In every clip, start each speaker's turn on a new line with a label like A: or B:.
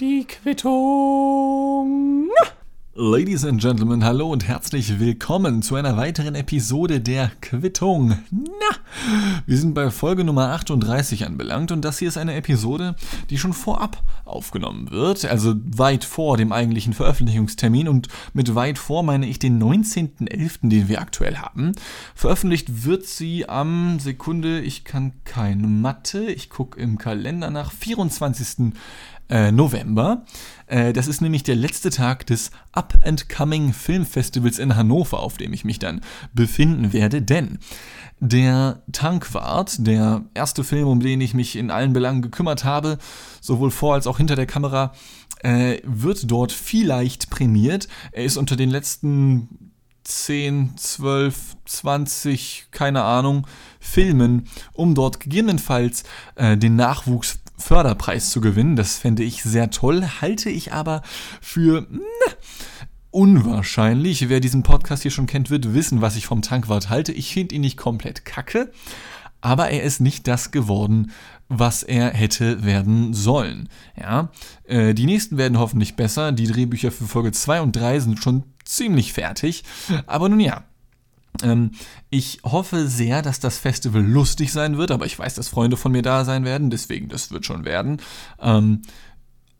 A: Die Quittung. Ladies and Gentlemen, hallo und herzlich willkommen zu einer weiteren Episode der Quittung. Na, wir sind bei Folge Nummer 38 anbelangt und das hier ist eine Episode, die schon vorab aufgenommen wird, also weit vor dem eigentlichen Veröffentlichungstermin und mit weit vor meine ich den 19.11., den wir aktuell haben. Veröffentlicht wird sie am Sekunde, ich kann keine Mathe, ich gucke im Kalender nach 24 äh, November. Äh, das ist nämlich der letzte Tag des Up and Coming Film Festivals in Hannover, auf dem ich mich dann befinden werde, denn der Tankwart, der erste Film, um den ich mich in allen Belangen gekümmert habe, sowohl vor als auch hinter der Kamera, äh, wird dort vielleicht prämiert. Er ist unter den letzten 10, 12, 20, keine Ahnung, Filmen, um dort gegebenenfalls äh, den Nachwuchs Förderpreis zu gewinnen. Das fände ich sehr toll, halte ich aber für na, unwahrscheinlich. Wer diesen Podcast hier schon kennt, wird wissen, was ich vom Tankwart halte. Ich finde ihn nicht komplett kacke, aber er ist nicht das geworden, was er hätte werden sollen. Ja, äh, die nächsten werden hoffentlich besser. Die Drehbücher für Folge 2 und 3 sind schon ziemlich fertig. Aber nun ja, ich hoffe sehr, dass das Festival lustig sein wird, aber ich weiß, dass Freunde von mir da sein werden, deswegen das wird schon werden. Ähm,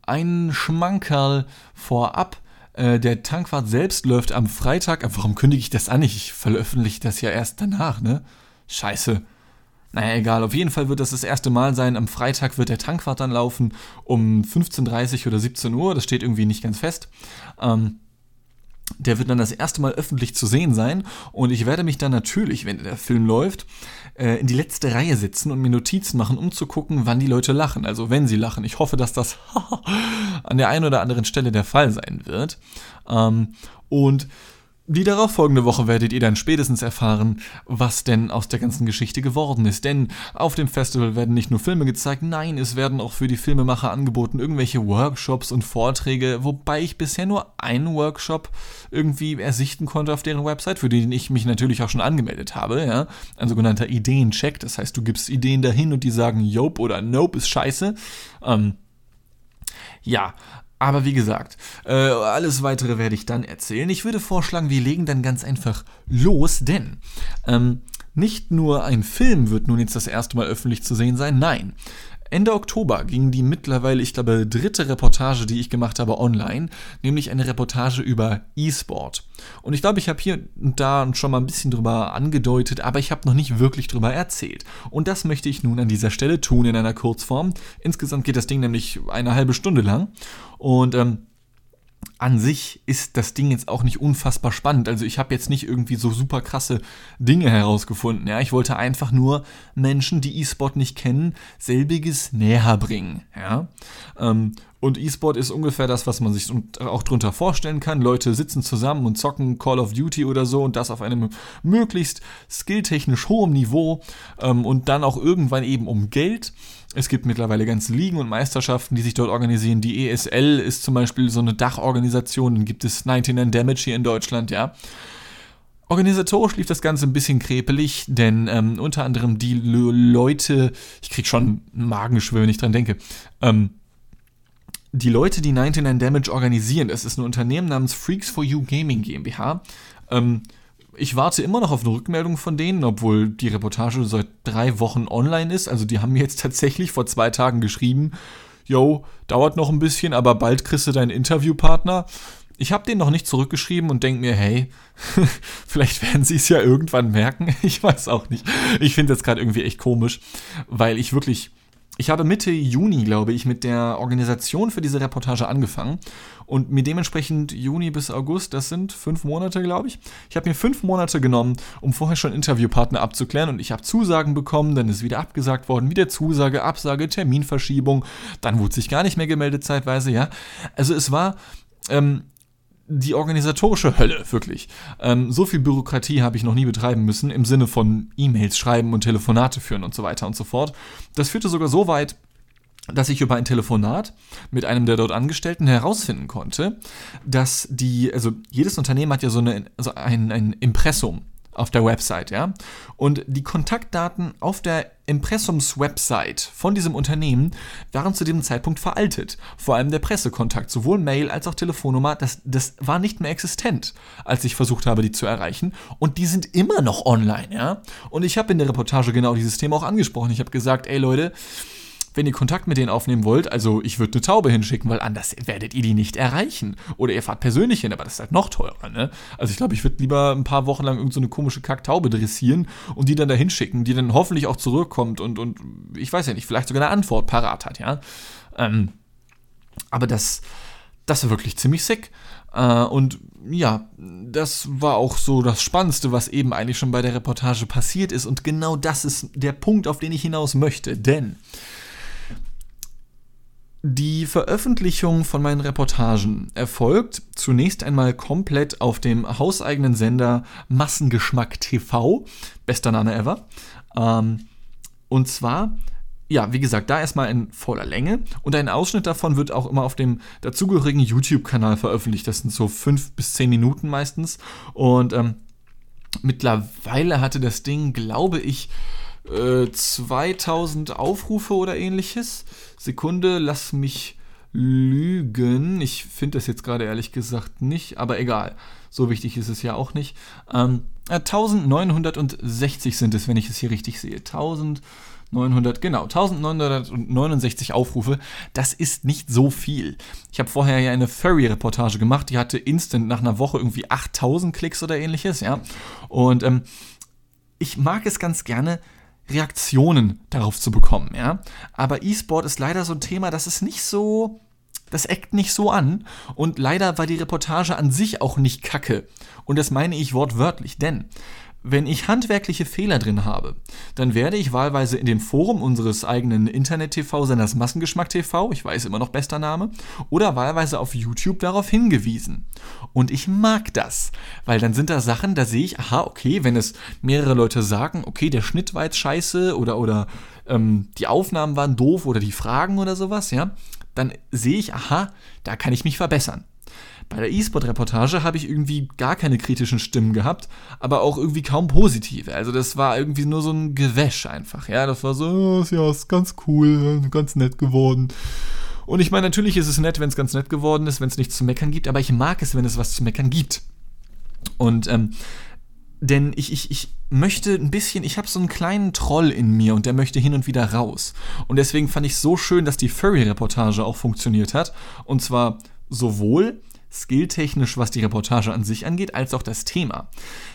A: ein Schmankerl vorab. Äh, der Tankwart selbst läuft am Freitag. Warum kündige ich das an? Ich veröffentliche das ja erst danach, ne? Scheiße. Naja, egal. Auf jeden Fall wird das das erste Mal sein. Am Freitag wird der Tankwart dann laufen um 15.30 oder 17 Uhr. Das steht irgendwie nicht ganz fest. Ähm, der wird dann das erste Mal öffentlich zu sehen sein und ich werde mich dann natürlich, wenn der Film läuft, äh, in die letzte Reihe sitzen und mir Notizen machen, um zu gucken, wann die Leute lachen. Also wenn sie lachen. Ich hoffe, dass das an der einen oder anderen Stelle der Fall sein wird. Ähm, und die darauffolgende Woche werdet ihr dann spätestens erfahren, was denn aus der ganzen Geschichte geworden ist. Denn auf dem Festival werden nicht nur Filme gezeigt, nein, es werden auch für die Filmemacher angeboten irgendwelche Workshops und Vorträge, wobei ich bisher nur einen Workshop irgendwie ersichten konnte auf deren Website, für den ich mich natürlich auch schon angemeldet habe, ja. Ein sogenannter Ideencheck, das heißt, du gibst Ideen dahin und die sagen Jope oder Nope ist scheiße. Ähm, ja, aber wie gesagt, äh, alles weitere werde ich dann erzählen. Ich würde vorschlagen, wir legen dann ganz einfach los, denn ähm, nicht nur ein Film wird nun jetzt das erste Mal öffentlich zu sehen sein, nein. Ende Oktober ging die mittlerweile, ich glaube, dritte Reportage, die ich gemacht habe, online, nämlich eine Reportage über E-Sport. Und ich glaube, ich habe hier und da schon mal ein bisschen drüber angedeutet, aber ich habe noch nicht wirklich drüber erzählt. Und das möchte ich nun an dieser Stelle tun in einer Kurzform. Insgesamt geht das Ding nämlich eine halbe Stunde lang. Und ähm, an sich ist das Ding jetzt auch nicht unfassbar spannend. Also ich habe jetzt nicht irgendwie so super krasse Dinge herausgefunden. Ja, ich wollte einfach nur Menschen, die E-Sport nicht kennen, selbiges näher bringen. Ja, ähm, und E-Sport ist ungefähr das, was man sich auch drunter vorstellen kann. Leute sitzen zusammen und zocken Call of Duty oder so und das auf einem möglichst skilltechnisch hohem Niveau ähm, und dann auch irgendwann eben um Geld. Es gibt mittlerweile ganze Ligen und Meisterschaften, die sich dort organisieren. Die ESL ist zum Beispiel so eine Dachorganisation. Dann gibt es 99 Damage hier in Deutschland, ja. Organisatorisch lief das Ganze ein bisschen krepelig, denn ähm, unter anderem die Le Leute, ich krieg schon Magengeschwür, wenn ich dran denke, ähm, die Leute, die 99 Damage organisieren, das ist ein Unternehmen namens Freaks for You Gaming GmbH, ähm, ich warte immer noch auf eine Rückmeldung von denen, obwohl die Reportage seit drei Wochen online ist. Also die haben mir jetzt tatsächlich vor zwei Tagen geschrieben, yo, dauert noch ein bisschen, aber bald kriegst du deinen Interviewpartner. Ich habe den noch nicht zurückgeschrieben und denke mir, hey, vielleicht werden sie es ja irgendwann merken. Ich weiß auch nicht. Ich finde das gerade irgendwie echt komisch, weil ich wirklich ich habe Mitte Juni, glaube ich, mit der Organisation für diese Reportage angefangen und mir dementsprechend Juni bis August, das sind fünf Monate, glaube ich. Ich habe mir fünf Monate genommen, um vorher schon Interviewpartner abzuklären und ich habe Zusagen bekommen, dann ist wieder abgesagt worden, wieder Zusage, Absage, Terminverschiebung, dann wurde sich gar nicht mehr gemeldet zeitweise, ja. Also es war ähm, die organisatorische Hölle, wirklich. Ähm, so viel Bürokratie habe ich noch nie betreiben müssen, im Sinne von E-Mails schreiben und Telefonate führen und so weiter und so fort. Das führte sogar so weit, dass ich über ein Telefonat mit einem der dort Angestellten herausfinden konnte, dass die, also jedes Unternehmen hat ja so eine, also ein, ein Impressum auf der Website, ja. Und die Kontaktdaten auf der Impressums-Website von diesem Unternehmen waren zu diesem Zeitpunkt veraltet. Vor allem der Pressekontakt, sowohl Mail als auch Telefonnummer, das, das war nicht mehr existent, als ich versucht habe, die zu erreichen. Und die sind immer noch online, ja. Und ich habe in der Reportage genau dieses Thema auch angesprochen. Ich habe gesagt, ey Leute, wenn ihr Kontakt mit denen aufnehmen wollt, also ich würde eine Taube hinschicken, weil anders werdet ihr die nicht erreichen. Oder ihr fahrt persönlich hin, aber das ist halt noch teurer, ne? Also ich glaube, ich würde lieber ein paar Wochen lang irgendeine so komische Kacktaube dressieren und die dann da hinschicken, die dann hoffentlich auch zurückkommt und, und ich weiß ja nicht, vielleicht sogar eine Antwort parat hat, ja? Ähm, aber das, das ist wirklich ziemlich sick. Äh, und ja, das war auch so das Spannendste, was eben eigentlich schon bei der Reportage passiert ist. Und genau das ist der Punkt, auf den ich hinaus möchte. Denn die Veröffentlichung von meinen Reportagen erfolgt zunächst einmal komplett auf dem hauseigenen Sender Massengeschmack TV. Bester Name ever. Ähm, und zwar, ja, wie gesagt, da erstmal in voller Länge. Und ein Ausschnitt davon wird auch immer auf dem dazugehörigen YouTube-Kanal veröffentlicht. Das sind so fünf bis zehn Minuten meistens. Und ähm, mittlerweile hatte das Ding, glaube ich, 2000 äh, Aufrufe oder ähnliches. Sekunde, lass mich lügen. Ich finde das jetzt gerade ehrlich gesagt nicht, aber egal. So wichtig ist es ja auch nicht. Ähm, 1960 sind es, wenn ich es hier richtig sehe. 1900, genau, 1969 Aufrufe. Das ist nicht so viel. Ich habe vorher ja eine Furry-Reportage gemacht, die hatte instant nach einer Woche irgendwie 8000 Klicks oder ähnliches, ja. Und ähm, ich mag es ganz gerne, Reaktionen darauf zu bekommen, ja. Aber E-Sport ist leider so ein Thema, das ist nicht so, das eckt nicht so an. Und leider war die Reportage an sich auch nicht kacke. Und das meine ich wortwörtlich, denn wenn ich handwerkliche Fehler drin habe, dann werde ich wahlweise in dem Forum unseres eigenen Internet-TV-Senders Massengeschmack TV, ich weiß immer noch bester Name, oder wahlweise auf YouTube darauf hingewiesen. Und ich mag das, weil dann sind da Sachen, da sehe ich, aha, okay, wenn es mehrere Leute sagen, okay, der Schnitt war jetzt scheiße oder, oder ähm, die Aufnahmen waren doof oder die Fragen oder sowas, ja, dann sehe ich, aha, da kann ich mich verbessern. Bei der E-Sport-Reportage habe ich irgendwie gar keine kritischen Stimmen gehabt, aber auch irgendwie kaum positive. Also das war irgendwie nur so ein Gewäsch einfach. Ja, das war so, oh, ja, ist ganz cool, ganz nett geworden. Und ich meine, natürlich ist es nett, wenn es ganz nett geworden ist, wenn es nichts zu meckern gibt, aber ich mag es, wenn es was zu meckern gibt. Und ähm, denn ich, ich, ich möchte ein bisschen, ich habe so einen kleinen Troll in mir und der möchte hin und wieder raus. Und deswegen fand ich so schön, dass die Furry-Reportage auch funktioniert hat. Und zwar sowohl skilltechnisch, was die Reportage an sich angeht, als auch das Thema.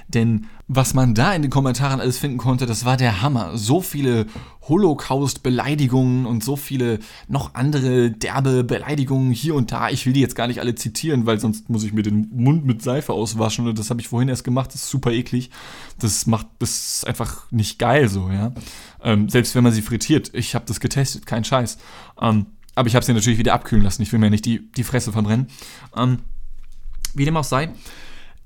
A: Denn was man da in den Kommentaren alles finden konnte, das war der Hammer. So viele Holocaust-Beleidigungen und so viele noch andere derbe Beleidigungen hier und da. Ich will die jetzt gar nicht alle zitieren, weil sonst muss ich mir den Mund mit Seife auswaschen und das habe ich vorhin erst gemacht. Das ist super eklig. Das macht, das einfach nicht geil so, ja. Ähm, selbst wenn man sie frittiert. Ich habe das getestet, kein Scheiß. Ähm, aber ich habe sie natürlich wieder abkühlen lassen. Ich will mir nicht die, die Fresse verbrennen. Ähm, wie dem auch sei,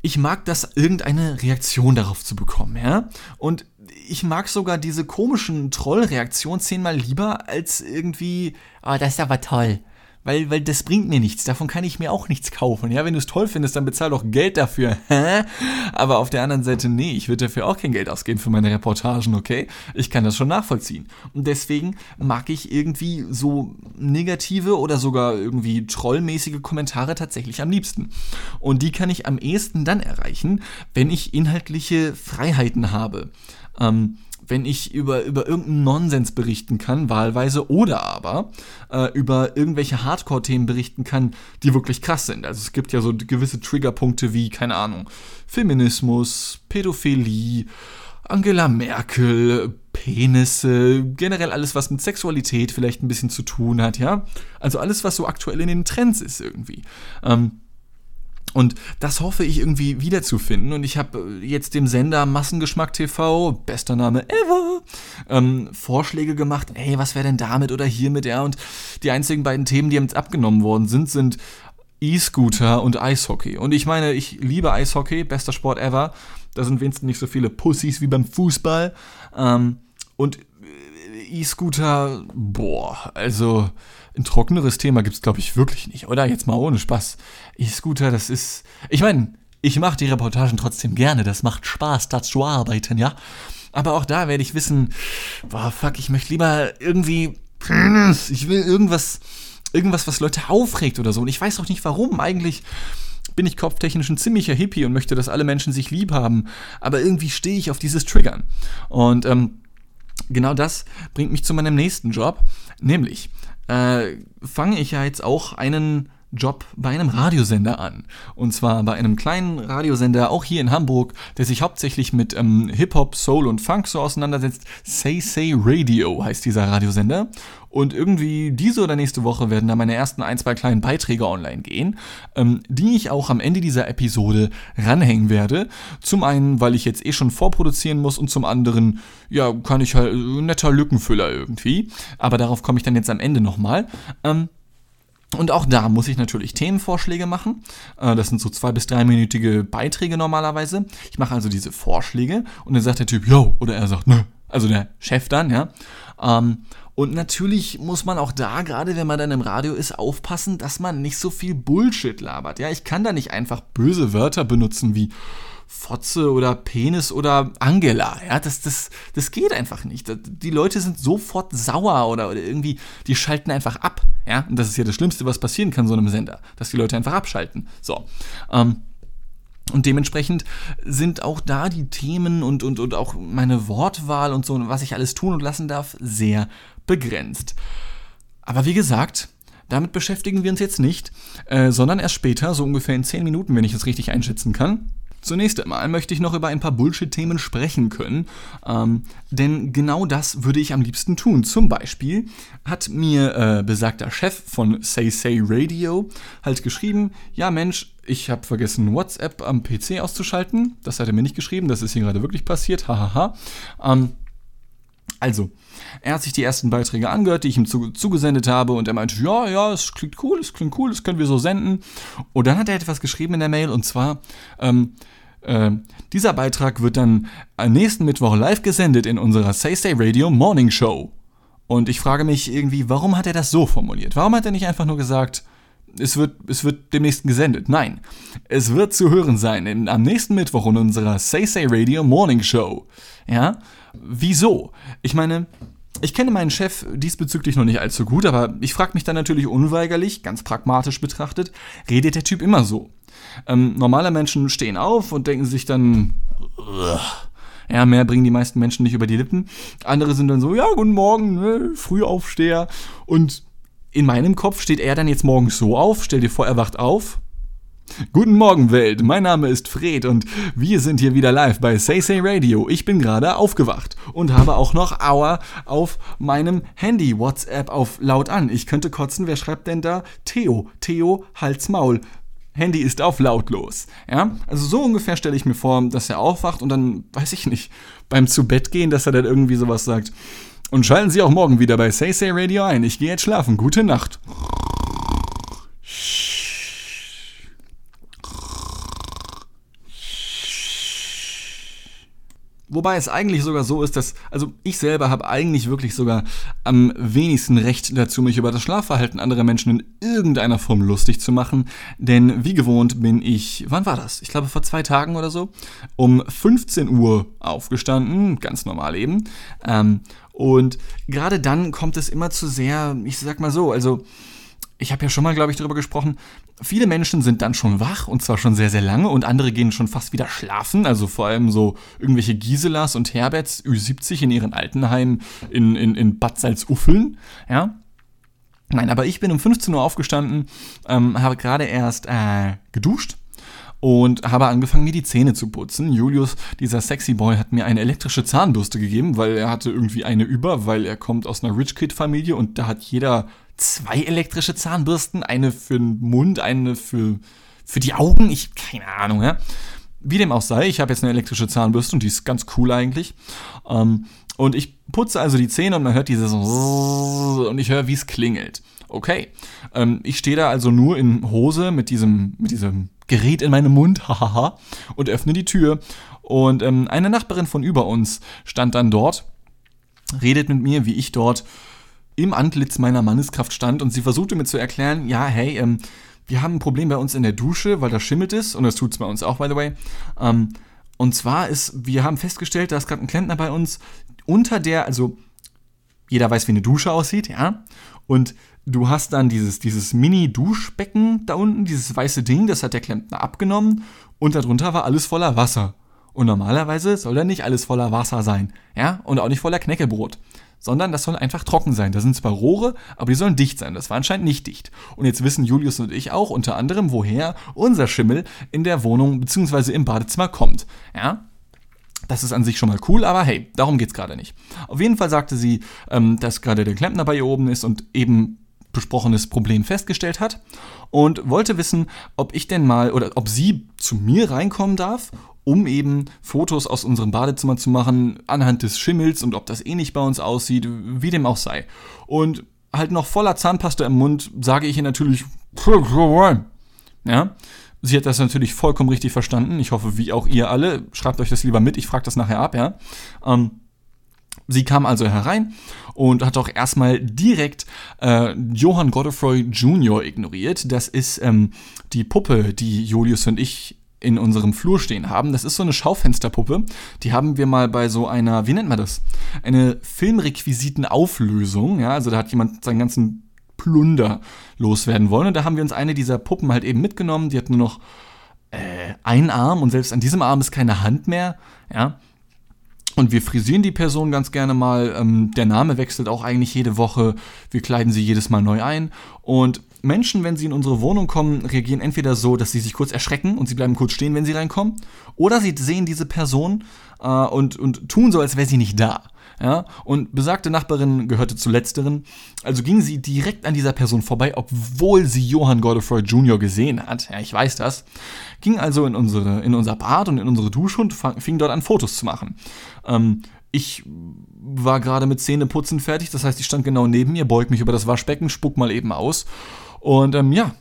A: ich mag das, irgendeine Reaktion darauf zu bekommen, ja? Und ich mag sogar diese komischen Trollreaktionen zehnmal lieber als irgendwie, oh, das ist aber toll weil, weil das bringt mir nichts. Davon kann ich mir auch nichts kaufen. Ja, wenn du es toll findest, dann bezahl doch Geld dafür. Aber auf der anderen Seite, nee, ich würde dafür auch kein Geld ausgeben für meine Reportagen, okay? Ich kann das schon nachvollziehen. Und deswegen mag ich irgendwie so negative oder sogar irgendwie trollmäßige Kommentare tatsächlich am liebsten. Und die kann ich am ehesten dann erreichen, wenn ich inhaltliche Freiheiten habe. Ähm, wenn ich über, über irgendeinen Nonsens berichten kann, wahlweise, oder aber äh, über irgendwelche Hardcore-Themen berichten kann, die wirklich krass sind. Also es gibt ja so gewisse Triggerpunkte wie, keine Ahnung, Feminismus, Pädophilie, Angela Merkel, Penisse, generell alles, was mit Sexualität vielleicht ein bisschen zu tun hat, ja. Also alles, was so aktuell in den Trends ist irgendwie. Ähm, und das hoffe ich irgendwie wiederzufinden. Und ich habe äh, jetzt dem Sender Massengeschmack TV, bester Name ever, ähm, Vorschläge gemacht. Ey, was wäre denn damit oder hiermit? Ja, und die einzigen beiden Themen, die jetzt abgenommen worden sind, sind E-Scooter und Eishockey. Und ich meine, ich liebe Eishockey, bester Sport ever. Da sind wenigstens nicht so viele Pussys wie beim Fußball. Ähm, und E-Scooter, boah, also ein trockeneres Thema gibt es, glaube ich, wirklich nicht, oder? Jetzt mal ohne Spaß. E-Scooter, das ist. Ich meine, Ich mache die Reportagen trotzdem gerne, das macht Spaß, da zu arbeiten, ja. Aber auch da werde ich wissen, boah, fuck, ich möchte lieber irgendwie, ich will irgendwas, irgendwas, was Leute aufregt oder so. Und ich weiß auch nicht warum. Eigentlich bin ich kopftechnisch ein ziemlicher Hippie und möchte, dass alle Menschen sich lieb haben. Aber irgendwie stehe ich auf dieses Triggern. Und ähm, genau das bringt mich zu meinem nächsten Job. Nämlich äh, fange ich ja jetzt auch einen Job bei einem Radiosender an. Und zwar bei einem kleinen Radiosender, auch hier in Hamburg, der sich hauptsächlich mit ähm, Hip-Hop, Soul und Funk so auseinandersetzt. Say Say Radio heißt dieser Radiosender. Und irgendwie diese oder nächste Woche werden da meine ersten ein, zwei kleinen Beiträge online gehen, ähm, die ich auch am Ende dieser Episode ranhängen werde. Zum einen, weil ich jetzt eh schon vorproduzieren muss und zum anderen, ja, kann ich halt äh, netter Lückenfüller irgendwie. Aber darauf komme ich dann jetzt am Ende nochmal. Ähm, und auch da muss ich natürlich Themenvorschläge machen. Äh, das sind so zwei bis dreiminütige Beiträge normalerweise. Ich mache also diese Vorschläge und dann sagt der Typ, yo, oder er sagt, nö. Also der Chef dann, ja. Ähm, und natürlich muss man auch da, gerade wenn man dann im Radio ist, aufpassen, dass man nicht so viel Bullshit labert. Ja, ich kann da nicht einfach böse Wörter benutzen wie Fotze oder Penis oder Angela. Ja, das, das, das geht einfach nicht. Die Leute sind sofort sauer oder, oder irgendwie, die schalten einfach ab. Ja, und das ist ja das Schlimmste, was passieren kann so einem Sender, dass die Leute einfach abschalten. So. Ähm, und dementsprechend sind auch da die Themen und, und, und auch meine Wortwahl und so, was ich alles tun und lassen darf, sehr begrenzt. Aber wie gesagt, damit beschäftigen wir uns jetzt nicht, äh, sondern erst später, so ungefähr in 10 Minuten, wenn ich es richtig einschätzen kann. Zunächst einmal möchte ich noch über ein paar Bullshit-Themen sprechen können, ähm, denn genau das würde ich am liebsten tun. Zum Beispiel hat mir äh, besagter Chef von Say Say Radio halt geschrieben, ja Mensch, ich habe vergessen WhatsApp am PC auszuschalten. Das hat er mir nicht geschrieben, das ist hier gerade wirklich passiert, hahaha. Ähm, also, er hat sich die ersten Beiträge angehört, die ich ihm zu, zugesendet habe und er meinte, ja, ja, es klingt cool, es klingt cool, das können wir so senden. Und dann hat er etwas geschrieben in der Mail und zwar, ähm, äh, dieser Beitrag wird dann am nächsten Mittwoch live gesendet in unserer Say Say Radio Morning Show. Und ich frage mich irgendwie, warum hat er das so formuliert? Warum hat er nicht einfach nur gesagt, es wird, es wird demnächst gesendet? Nein, es wird zu hören sein in, am nächsten Mittwoch in unserer Say Say Radio Morning Show. Ja? Wieso? Ich meine, ich kenne meinen Chef diesbezüglich noch nicht allzu gut, aber ich frage mich dann natürlich unweigerlich, ganz pragmatisch betrachtet, redet der Typ immer so? Ähm, normale Menschen stehen auf und denken sich dann, ja, mehr bringen die meisten Menschen nicht über die Lippen. Andere sind dann so, ja, guten Morgen, ne, Frühaufsteher. Und in meinem Kopf steht er dann jetzt morgens so auf, stell dir vor, er wacht auf, Guten Morgen Welt, mein Name ist Fred und wir sind hier wieder live bei Say Say Radio. Ich bin gerade aufgewacht und habe auch noch Aua auf meinem Handy WhatsApp auf laut an. Ich könnte kotzen, wer schreibt denn da? Theo, Theo, Hals Maul. Handy ist auf lautlos. Ja, also so ungefähr stelle ich mir vor, dass er aufwacht und dann, weiß ich nicht, beim zu Bett gehen, dass er dann irgendwie sowas sagt. Und schalten Sie auch morgen wieder bei Say Say Radio ein. Ich gehe jetzt schlafen. Gute Nacht. Wobei es eigentlich sogar so ist, dass, also ich selber habe eigentlich wirklich sogar am wenigsten Recht dazu, mich über das Schlafverhalten anderer Menschen in irgendeiner Form lustig zu machen. Denn wie gewohnt bin ich, wann war das? Ich glaube vor zwei Tagen oder so, um 15 Uhr aufgestanden, ganz normal eben. Ähm, und gerade dann kommt es immer zu sehr, ich sag mal so, also ich habe ja schon mal, glaube ich, darüber gesprochen, viele Menschen sind dann schon wach und zwar schon sehr, sehr lange und andere gehen schon fast wieder schlafen. Also vor allem so irgendwelche Giselas und Herberts Ü70 in ihren Altenheimen in, in, in Bad Salzuffeln. Ja. Nein, aber ich bin um 15 Uhr aufgestanden, ähm, habe gerade erst äh, geduscht und habe angefangen, mir die Zähne zu putzen. Julius, dieser sexy Boy, hat mir eine elektrische Zahnbürste gegeben, weil er hatte irgendwie eine über, weil er kommt aus einer Rich Kid Familie und da hat jeder zwei elektrische Zahnbürsten, eine für den Mund, eine für, für die Augen. Ich, keine Ahnung, ja. Wie dem auch sei, ich habe jetzt eine elektrische Zahnbürste und die ist ganz cool eigentlich. Ähm, und ich putze also die Zähne und man hört dieses und ich höre, wie es klingelt. Okay. Ähm, ich stehe da also nur in Hose mit diesem, mit diesem Gerät in meinem Mund, hahaha, und öffne die Tür. Und ähm, eine Nachbarin von über uns stand dann dort, redet mit mir, wie ich dort im Antlitz meiner Manneskraft stand und sie versuchte mir zu erklären, ja, hey, ähm, wir haben ein Problem bei uns in der Dusche, weil da schimmelt es und das tut es bei uns auch, by the way. Ähm, und zwar ist, wir haben festgestellt, da ist gerade ein Klempner bei uns unter der, also jeder weiß, wie eine Dusche aussieht, ja. Und du hast dann dieses, dieses Mini-Duschbecken da unten, dieses weiße Ding, das hat der Klempner abgenommen und darunter war alles voller Wasser. Und normalerweise soll da nicht alles voller Wasser sein, ja, und auch nicht voller Knäckebrot, sondern das soll einfach trocken sein. Da sind zwar Rohre, aber die sollen dicht sein. Das war anscheinend nicht dicht. Und jetzt wissen Julius und ich auch unter anderem, woher unser Schimmel in der Wohnung bzw. im Badezimmer kommt, ja. Das ist an sich schon mal cool, aber hey, darum geht's gerade nicht. Auf jeden Fall sagte sie, ähm, dass gerade der Klempner bei ihr oben ist und eben besprochenes Problem festgestellt hat und wollte wissen, ob ich denn mal oder ob sie zu mir reinkommen darf, um eben Fotos aus unserem Badezimmer zu machen anhand des Schimmels und ob das eh nicht bei uns aussieht, wie dem auch sei. Und halt noch voller Zahnpasta im Mund sage ich ihr natürlich, ja. Sie hat das natürlich vollkommen richtig verstanden. Ich hoffe, wie auch ihr alle. Schreibt euch das lieber mit. Ich frage das nachher ab, ja. Ähm, Sie kam also herein und hat auch erstmal direkt äh, Johann Godefroy Jr. ignoriert. Das ist ähm, die Puppe, die Julius und ich in unserem Flur stehen haben. Das ist so eine Schaufensterpuppe. Die haben wir mal bei so einer, wie nennt man das? Eine Filmrequisitenauflösung. Ja, also da hat jemand seinen ganzen Plunder loswerden wollen. Und da haben wir uns eine dieser Puppen halt eben mitgenommen. Die hat nur noch äh, einen Arm und selbst an diesem Arm ist keine Hand mehr. Ja, und wir frisieren die Person ganz gerne mal. Ähm, der Name wechselt auch eigentlich jede Woche. Wir kleiden sie jedes Mal neu ein. Und Menschen, wenn sie in unsere Wohnung kommen, reagieren entweder so, dass sie sich kurz erschrecken und sie bleiben kurz stehen, wenn sie reinkommen. Oder sie sehen diese Person äh, und, und tun so, als wäre sie nicht da. Ja, und besagte Nachbarin gehörte zu letzteren. Also ging sie direkt an dieser Person vorbei, obwohl sie Johann Godefroy Jr. gesehen hat. Ja, ich weiß das. Ging also in, unsere, in unser Bad und in unsere Dusche und fing dort an, Fotos zu machen. Ähm, ich war gerade mit Zähneputzen fertig, das heißt, ich stand genau neben mir, beug mich über das Waschbecken, spuck mal eben aus. Und ähm, ja,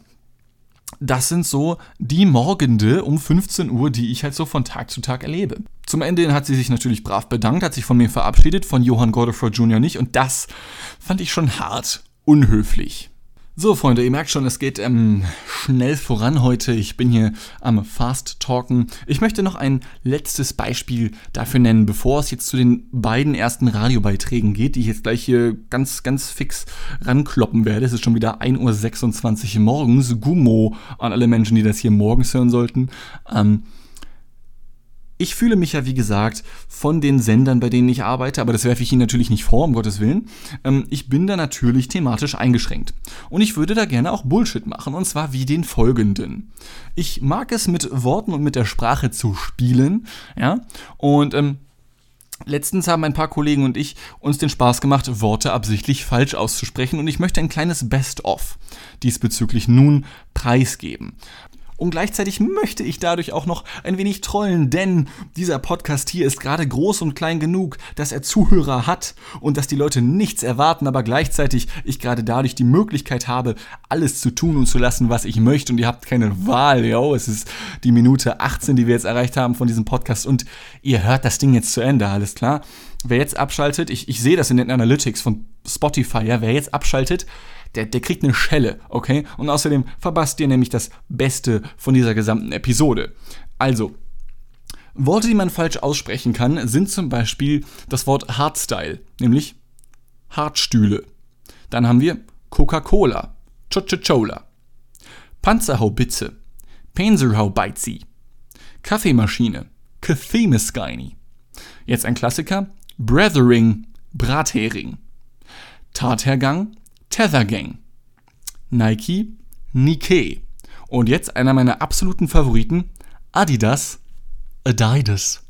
A: das sind so die Morgende um 15 Uhr, die ich halt so von Tag zu Tag erlebe. Zum Ende hat sie sich natürlich brav bedankt, hat sich von mir verabschiedet, von Johann Godefroy Jr. nicht und das fand ich schon hart unhöflich. So, Freunde, ihr merkt schon, es geht ähm, schnell voran heute. Ich bin hier am Fast Talken. Ich möchte noch ein letztes Beispiel dafür nennen, bevor es jetzt zu den beiden ersten Radiobeiträgen geht, die ich jetzt gleich hier ganz, ganz fix rankloppen werde. Es ist schon wieder 1.26 Uhr morgens. Gummo an alle Menschen, die das hier morgens hören sollten. Ähm, ich fühle mich ja, wie gesagt, von den Sendern, bei denen ich arbeite, aber das werfe ich Ihnen natürlich nicht vor, um Gottes Willen. Ähm, ich bin da natürlich thematisch eingeschränkt. Und ich würde da gerne auch Bullshit machen, und zwar wie den folgenden. Ich mag es mit Worten und mit der Sprache zu spielen, ja, und ähm, Letztens haben ein paar Kollegen und ich uns den Spaß gemacht, Worte absichtlich falsch auszusprechen und ich möchte ein kleines Best-of diesbezüglich nun preisgeben. Und gleichzeitig möchte ich dadurch auch noch ein wenig trollen, denn dieser Podcast hier ist gerade groß und klein genug, dass er Zuhörer hat und dass die Leute nichts erwarten, aber gleichzeitig ich gerade dadurch die Möglichkeit habe, alles zu tun und zu lassen, was ich möchte. Und ihr habt keine Wahl, yo. Es ist die Minute 18, die wir jetzt erreicht haben von diesem Podcast und ihr hört das Ding jetzt zu Ende, alles klar? Wer jetzt abschaltet, ich, ich sehe das in den Analytics von Spotify, ja, wer jetzt abschaltet, der, der kriegt eine Schelle, okay? Und außerdem verpasst ihr nämlich das Beste von dieser gesamten Episode. Also, Worte, die man falsch aussprechen kann, sind zum Beispiel das Wort Hardstyle, nämlich Hartstühle. Dann haben wir Coca-Cola, Chochochola, Panzerhaubitze, Panzerhaubeizi, Kaffeemaschine, Kaffeemeskeini. Jetzt ein Klassiker, Brethering, Brathering, Tathergang, Tether Gang. Nike, Nike. Und jetzt einer meiner absoluten Favoriten, Adidas, Adidas.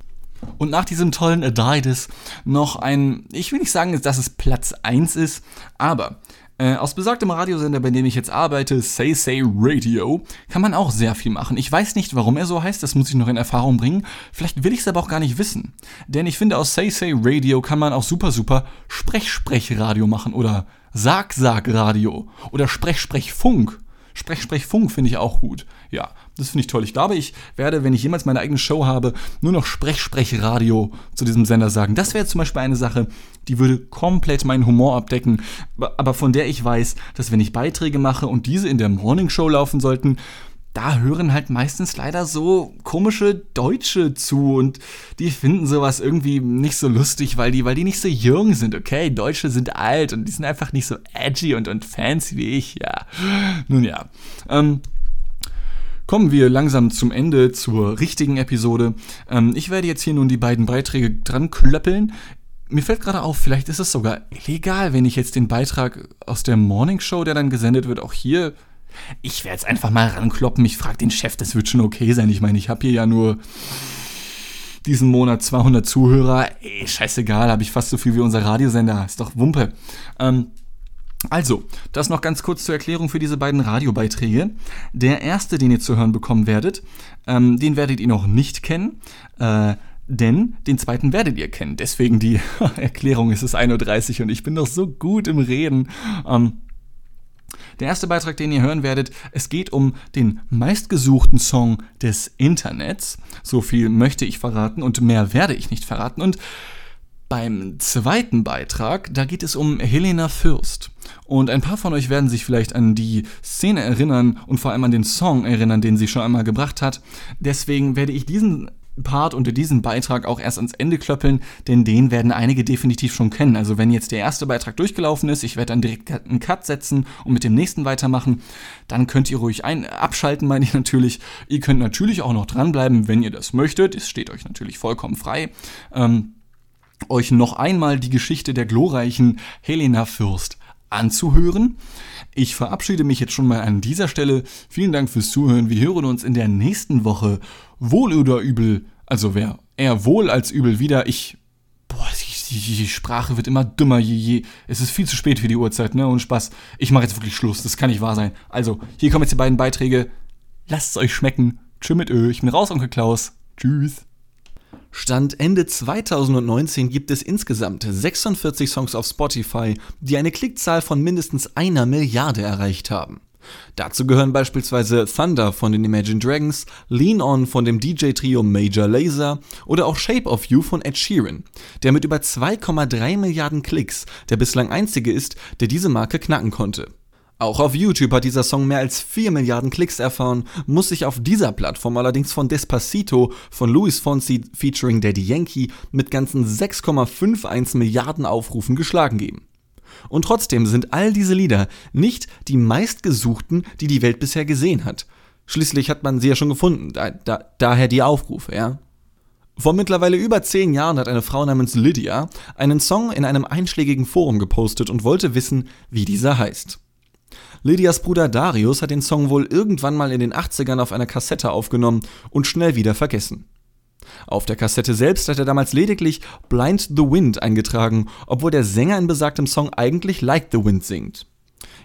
A: Und nach diesem tollen Adidas noch ein, ich will nicht sagen, dass es Platz 1 ist, aber äh, aus besagtem Radiosender, bei dem ich jetzt arbeite, Say Say Radio, kann man auch sehr viel machen. Ich weiß nicht, warum er so heißt, das muss ich noch in Erfahrung bringen. Vielleicht will ich es aber auch gar nicht wissen. Denn ich finde, aus Say Say Radio kann man auch super, super Sprech-Sprech-Radio machen oder Sag-Sag-Radio oder Sprech-Sprech-Funk. Sprech, Sprech, Funk finde ich auch gut. Ja, das finde ich toll. Ich glaube, ich werde, wenn ich jemals meine eigene Show habe, nur noch Sprech, Sprech, Radio zu diesem Sender sagen. Das wäre zum Beispiel eine Sache, die würde komplett meinen Humor abdecken, aber von der ich weiß, dass wenn ich Beiträge mache und diese in der Morning Show laufen sollten, da hören halt meistens leider so komische Deutsche zu und die finden sowas irgendwie nicht so lustig, weil die, weil die nicht so jung sind, okay? Deutsche sind alt und die sind einfach nicht so edgy und, und fancy wie ich, ja. Nun ja. Ähm, kommen wir langsam zum Ende zur richtigen Episode. Ähm, ich werde jetzt hier nun die beiden Beiträge dran klöppeln. Mir fällt gerade auf, vielleicht ist es sogar illegal, wenn ich jetzt den Beitrag aus der Morning Show, der dann gesendet wird, auch hier ich werde jetzt einfach mal rankloppen. Ich frage den Chef, das wird schon okay sein. Ich meine, ich habe hier ja nur diesen Monat 200 Zuhörer. Ey, scheißegal, habe ich fast so viel wie unser Radiosender. Ist doch Wumpe. Ähm, also, das noch ganz kurz zur Erklärung für diese beiden Radiobeiträge. Der erste, den ihr zu hören bekommen werdet, ähm, den werdet ihr noch nicht kennen. Äh, denn den zweiten werdet ihr kennen. Deswegen die Erklärung, es ist 1.30 Uhr und ich bin doch so gut im Reden. Ähm, der erste Beitrag, den ihr hören werdet, es geht um den meistgesuchten Song des Internets. So viel möchte ich verraten und mehr werde ich nicht verraten. Und beim zweiten Beitrag, da geht es um Helena Fürst. Und ein paar von euch werden sich vielleicht an die Szene erinnern und vor allem an den Song erinnern, den sie schon einmal gebracht hat. Deswegen werde ich diesen Part unter diesen Beitrag auch erst ans Ende klöppeln, denn den werden einige definitiv schon kennen. Also wenn jetzt der erste Beitrag durchgelaufen ist, ich werde dann direkt einen Cut setzen und mit dem nächsten weitermachen, dann könnt ihr ruhig ein abschalten, meine ich natürlich. Ihr könnt natürlich auch noch dranbleiben, wenn ihr das möchtet. Es steht euch natürlich vollkommen frei. Ähm, euch noch einmal die Geschichte der glorreichen Helena Fürst anzuhören. Ich verabschiede mich jetzt schon mal an dieser Stelle. Vielen Dank fürs Zuhören. Wir hören uns in der nächsten Woche wohl oder übel, also wer eher wohl als übel wieder. Ich, boah, die, die, Sprache wird immer dümmer, je, je. Es ist viel zu spät für die Uhrzeit, ne? Und Spaß. Ich mache jetzt wirklich Schluss. Das kann nicht wahr sein. Also, hier kommen jetzt die beiden Beiträge. Lasst es euch schmecken. Tschüss mit Ö. Ich bin raus, Onkel Klaus. Tschüss.
B: Stand Ende 2019 gibt es insgesamt 46 Songs auf Spotify, die eine Klickzahl von mindestens einer Milliarde erreicht haben. Dazu gehören beispielsweise Thunder von den Imagine Dragons, Lean On von dem DJ-Trio Major Laser oder auch Shape of You von Ed Sheeran, der mit über 2,3 Milliarden Klicks der bislang einzige ist, der diese Marke knacken konnte. Auch auf YouTube hat dieser Song mehr als 4 Milliarden Klicks erfahren, muss sich auf dieser Plattform allerdings von Despacito von Luis Fonsi featuring Daddy Yankee mit ganzen 6,51 Milliarden Aufrufen geschlagen geben. Und trotzdem sind all diese Lieder nicht die meistgesuchten, die die Welt bisher gesehen hat. Schließlich hat man sie ja schon gefunden, da, da, daher die Aufrufe, ja. Vor mittlerweile über zehn Jahren hat eine Frau namens Lydia einen Song in einem einschlägigen Forum gepostet und wollte wissen, wie dieser heißt. Lydias Bruder Darius hat den Song wohl irgendwann mal in den 80ern auf einer Kassette aufgenommen und schnell wieder vergessen. Auf der Kassette selbst hat er damals lediglich Blind the Wind eingetragen, obwohl der Sänger in besagtem Song eigentlich Like the Wind singt.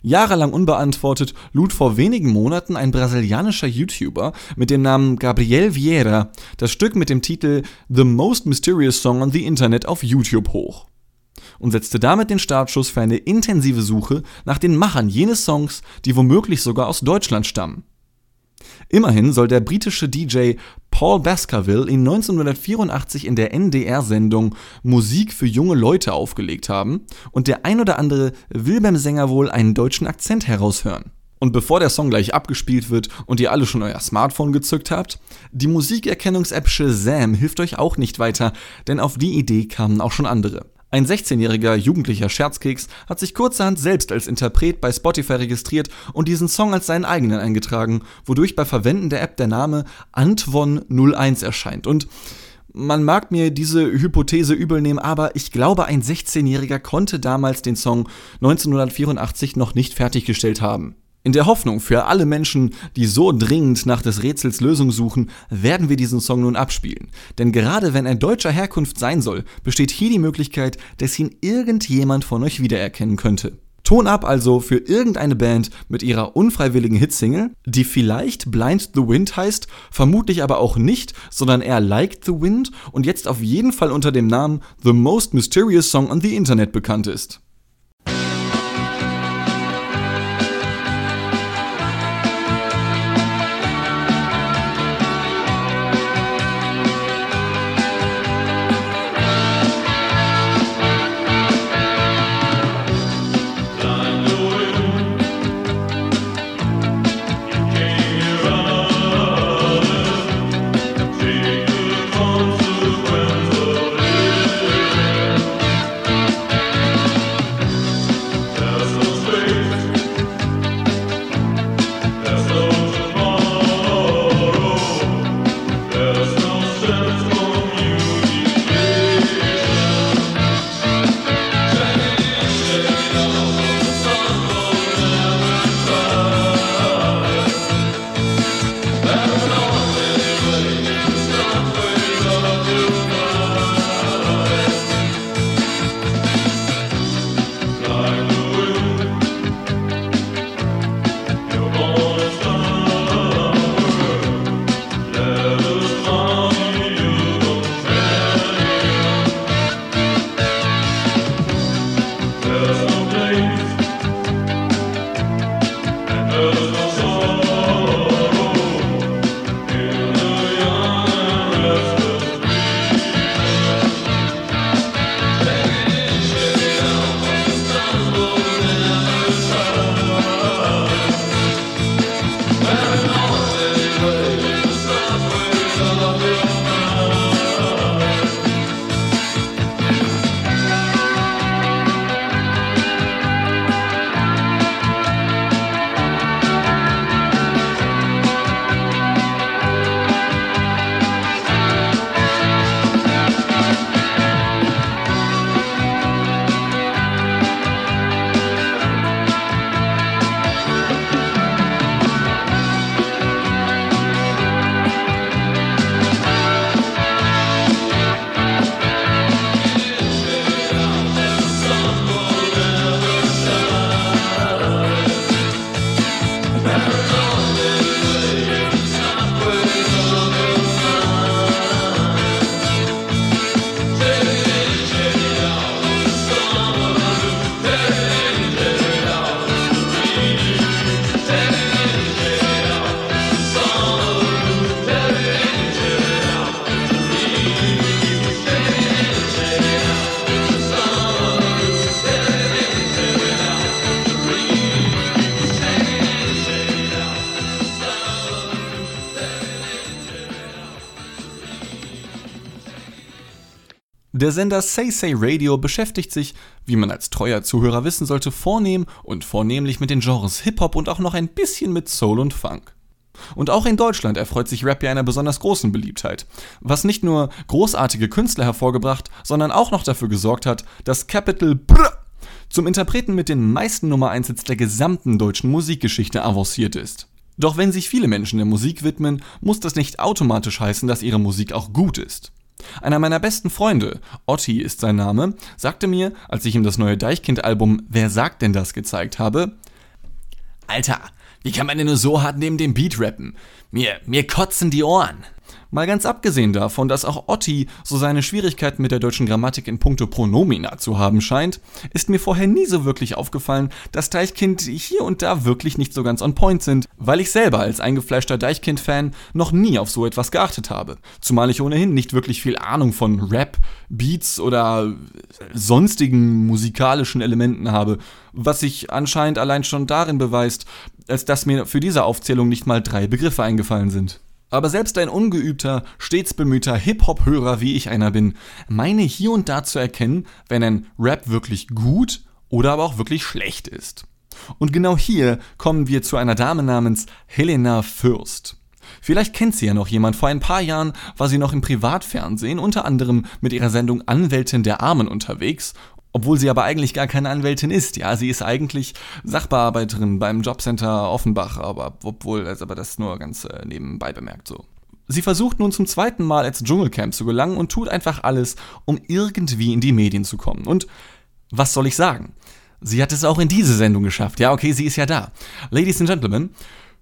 B: Jahrelang unbeantwortet lud vor wenigen Monaten ein brasilianischer YouTuber mit dem Namen Gabriel Vieira das Stück mit dem Titel The Most Mysterious Song on the Internet auf YouTube hoch und setzte damit den Startschuss für eine intensive Suche nach den Machern jenes Songs, die womöglich sogar aus Deutschland stammen. Immerhin soll der britische DJ Paul Baskerville ihn 1984 in der NDR-Sendung Musik für junge Leute aufgelegt haben und der ein oder andere will beim Sänger wohl einen deutschen Akzent heraushören. Und bevor der Song gleich abgespielt wird und ihr alle schon euer Smartphone gezückt habt, die Musikerkennungs-App Shazam hilft euch auch nicht weiter, denn auf die Idee kamen auch schon andere. Ein 16-jähriger jugendlicher Scherzkeks hat sich kurzerhand selbst als Interpret bei Spotify registriert und diesen Song als seinen eigenen eingetragen, wodurch bei Verwenden der App der Name Antvon01 erscheint. Und man mag mir diese Hypothese übel nehmen, aber ich glaube, ein 16-Jähriger konnte damals den Song 1984 noch nicht fertiggestellt haben. In der Hoffnung für alle Menschen, die so dringend nach des Rätsels Lösung suchen, werden wir diesen Song nun abspielen. Denn gerade wenn er deutscher Herkunft sein soll, besteht hier die Möglichkeit, dass ihn irgendjemand von euch wiedererkennen könnte. Ton ab also für irgendeine Band mit ihrer unfreiwilligen Hitsingle, die vielleicht Blind the Wind heißt, vermutlich aber auch nicht, sondern eher Like the Wind und jetzt auf jeden Fall unter dem Namen The Most Mysterious Song on the Internet bekannt ist.
A: Der Sender Say Radio beschäftigt sich, wie man als treuer Zuhörer wissen sollte, vornehm und vornehmlich mit den Genres Hip-Hop und auch noch ein bisschen mit Soul und Funk. Und auch in Deutschland erfreut sich Rap ja einer besonders großen Beliebtheit, was nicht nur großartige Künstler hervorgebracht, sondern auch noch dafür gesorgt hat, dass Capital Brr zum Interpreten mit den meisten Nummer 1 Hits der gesamten deutschen Musikgeschichte avanciert ist. Doch wenn sich viele Menschen der Musik widmen, muss das nicht automatisch heißen, dass ihre Musik auch gut ist. Einer meiner besten Freunde, Otti ist sein Name, sagte mir, als ich ihm das neue Deichkind-Album Wer sagt denn das gezeigt habe, Alter, wie kann man denn nur so hart neben dem Beat rappen? Mir, mir kotzen die Ohren. Mal ganz abgesehen davon, dass auch Otti so seine Schwierigkeiten mit der deutschen Grammatik in puncto Pronomina zu haben scheint, ist mir vorher nie so wirklich aufgefallen, dass Deichkind hier und da wirklich nicht so ganz on point sind, weil ich selber als eingefleischter Deichkind-Fan noch nie auf so etwas geachtet habe. Zumal ich ohnehin nicht wirklich viel Ahnung von Rap, Beats oder sonstigen musikalischen Elementen habe, was sich anscheinend allein schon darin beweist, als dass mir für diese Aufzählung nicht mal drei Begriffe eingefallen sind. Aber selbst ein ungeübter, stets bemühter Hip-Hop-Hörer, wie ich einer bin, meine hier und da zu erkennen, wenn ein Rap wirklich gut oder aber auch wirklich schlecht ist. Und genau hier kommen wir zu einer Dame namens Helena Fürst. Vielleicht kennt sie ja noch jemand. Vor ein paar Jahren war sie noch im Privatfernsehen, unter anderem mit ihrer Sendung Anwältin der Armen unterwegs obwohl sie aber eigentlich gar keine Anwältin ist. Ja, sie ist eigentlich Sachbearbeiterin beim Jobcenter Offenbach, aber obwohl, also aber das nur ganz äh, nebenbei bemerkt so. Sie versucht nun zum zweiten Mal ins Dschungelcamp zu gelangen und tut einfach alles, um irgendwie in die Medien zu kommen. Und was soll ich sagen? Sie hat es auch in diese Sendung geschafft. Ja, okay, sie ist ja da. Ladies and Gentlemen,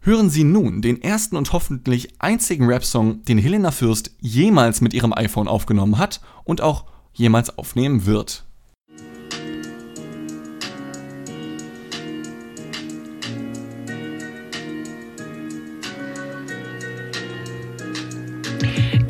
A: hören Sie nun den ersten und hoffentlich einzigen Rap-Song, den Helena Fürst jemals mit ihrem iPhone aufgenommen hat und auch jemals aufnehmen wird.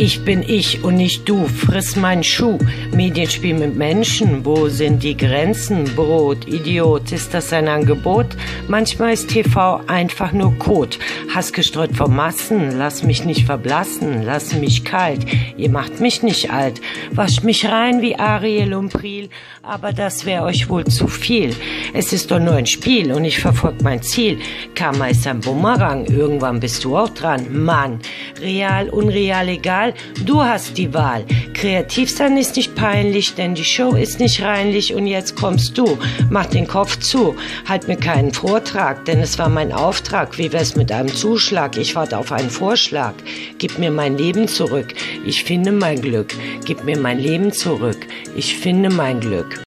C: Ich bin ich und nicht du, friss mein Schuh. Medienspiel mit Menschen, wo sind die Grenzen? Brot, Idiot, ist das ein Angebot? Manchmal ist TV einfach nur Kot. Hass gestreut vom Massen, lass mich nicht verblassen, lass mich kalt. Ihr macht mich nicht alt, wascht mich rein wie Ariel und Priel, aber das wäre euch wohl zu viel. Es ist doch nur ein Spiel und ich verfolg mein Ziel. Karma ist ein Bumerang, irgendwann bist du auch dran. Mann, real, unreal, egal du hast die Wahl. Kreativ sein ist nicht peinlich, denn die Show ist nicht reinlich und jetzt kommst du. Mach den Kopf zu, halt mir keinen Vortrag, denn es war mein Auftrag. Wie wär's mit einem Zuschlag? Ich warte auf einen Vorschlag. Gib mir mein Leben zurück. Ich finde mein Glück. Gib mir mein Leben zurück. Ich finde mein Glück.